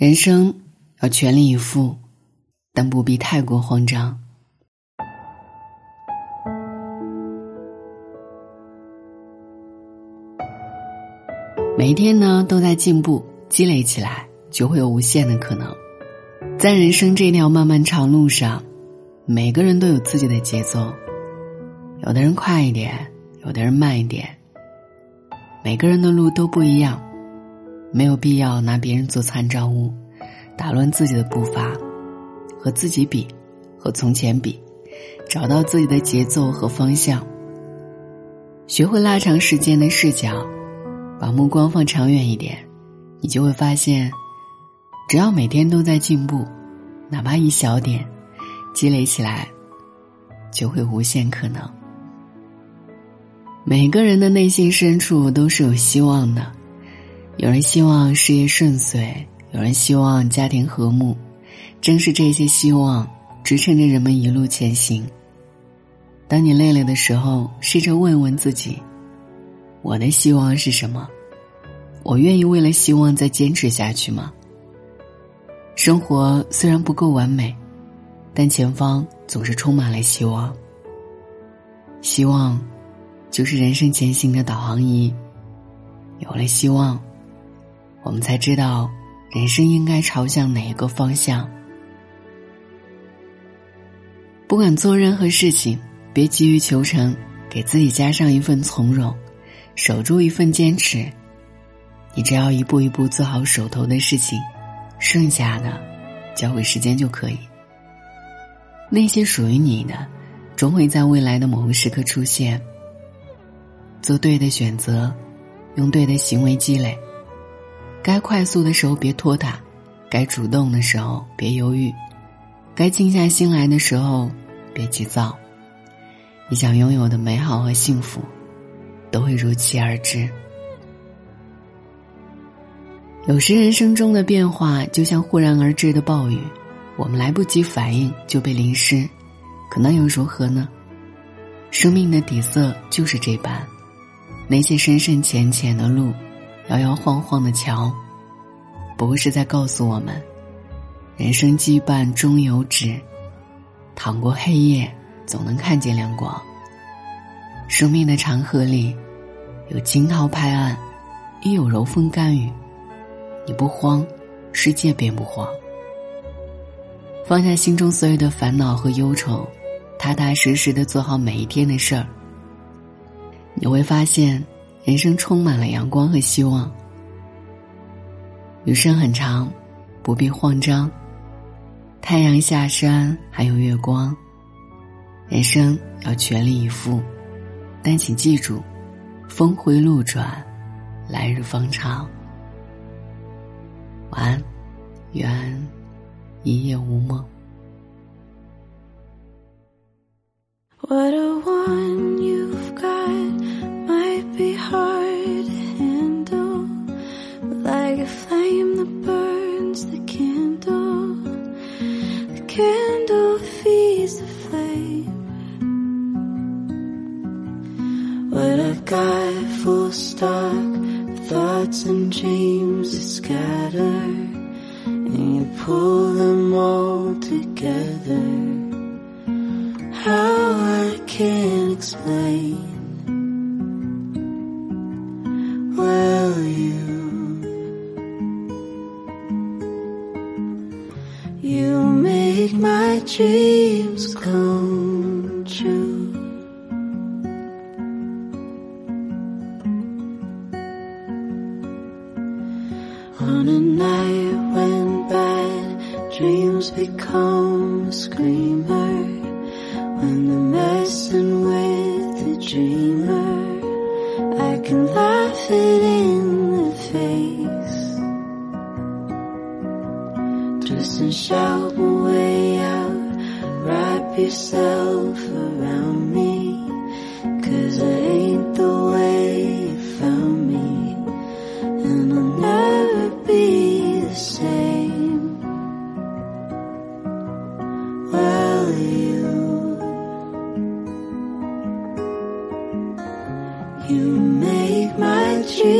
人生要全力以赴，但不必太过慌张。每一天呢，都在进步，积累起来就会有无限的可能。在人生这条漫漫长路上，每个人都有自己的节奏，有的人快一点，有的人慢一点。每个人的路都不一样。没有必要拿别人做参照物，打乱自己的步伐，和自己比，和从前比，找到自己的节奏和方向。学会拉长时间的视角，把目光放长远一点，你就会发现，只要每天都在进步，哪怕一小点，积累起来，就会无限可能。每个人的内心深处都是有希望的。有人希望事业顺遂，有人希望家庭和睦，正是这些希望支撑着人们一路前行。当你累了的时候，试着问问自己：我的希望是什么？我愿意为了希望再坚持下去吗？生活虽然不够完美，但前方总是充满了希望。希望，就是人生前行的导航仪。有了希望。我们才知道，人生应该朝向哪一个方向。不管做任何事情，别急于求成，给自己加上一份从容，守住一份坚持。你只要一步一步做好手头的事情，剩下的交给时间就可以。那些属于你的，终会在未来的某个时刻出现。做对的选择，用对的行为积累。该快速的时候别拖沓，该主动的时候别犹豫，该静下心来的时候别急躁。你想拥有的美好和幸福，都会如期而至。有时人生中的变化就像忽然而至的暴雨，我们来不及反应就被淋湿，可那又如何呢？生命的底色就是这般，那些深深浅浅的路。摇摇晃晃的桥，不过是在告诉我们：人生羁绊终有止，淌过黑夜，总能看见亮光。生命的长河里，有惊涛拍岸，亦有柔风甘雨。你不慌，世界便不慌。放下心中所有的烦恼和忧愁，踏踏实实的做好每一天的事儿，你会发现。人生充满了阳光和希望，余生很长，不必慌张。太阳下山还有月光。人生要全力以赴，但请记住，峰回路转，来日方长。晚安，愿一夜无梦。What a one. Hard to handle, like a flame that burns the candle, the candle feeds the flame. What I've got full stock, thoughts and dreams that scatter, and you pull them all together. How I can't explain. My dreams come true. On a night when bad dreams become a screamer, when they're messing with the dreamer, Can laugh it in the face. Twist and shout my way out, wrap yourself around me Cause I ain't the way you found me. And I'll never be the same. Well, you You you.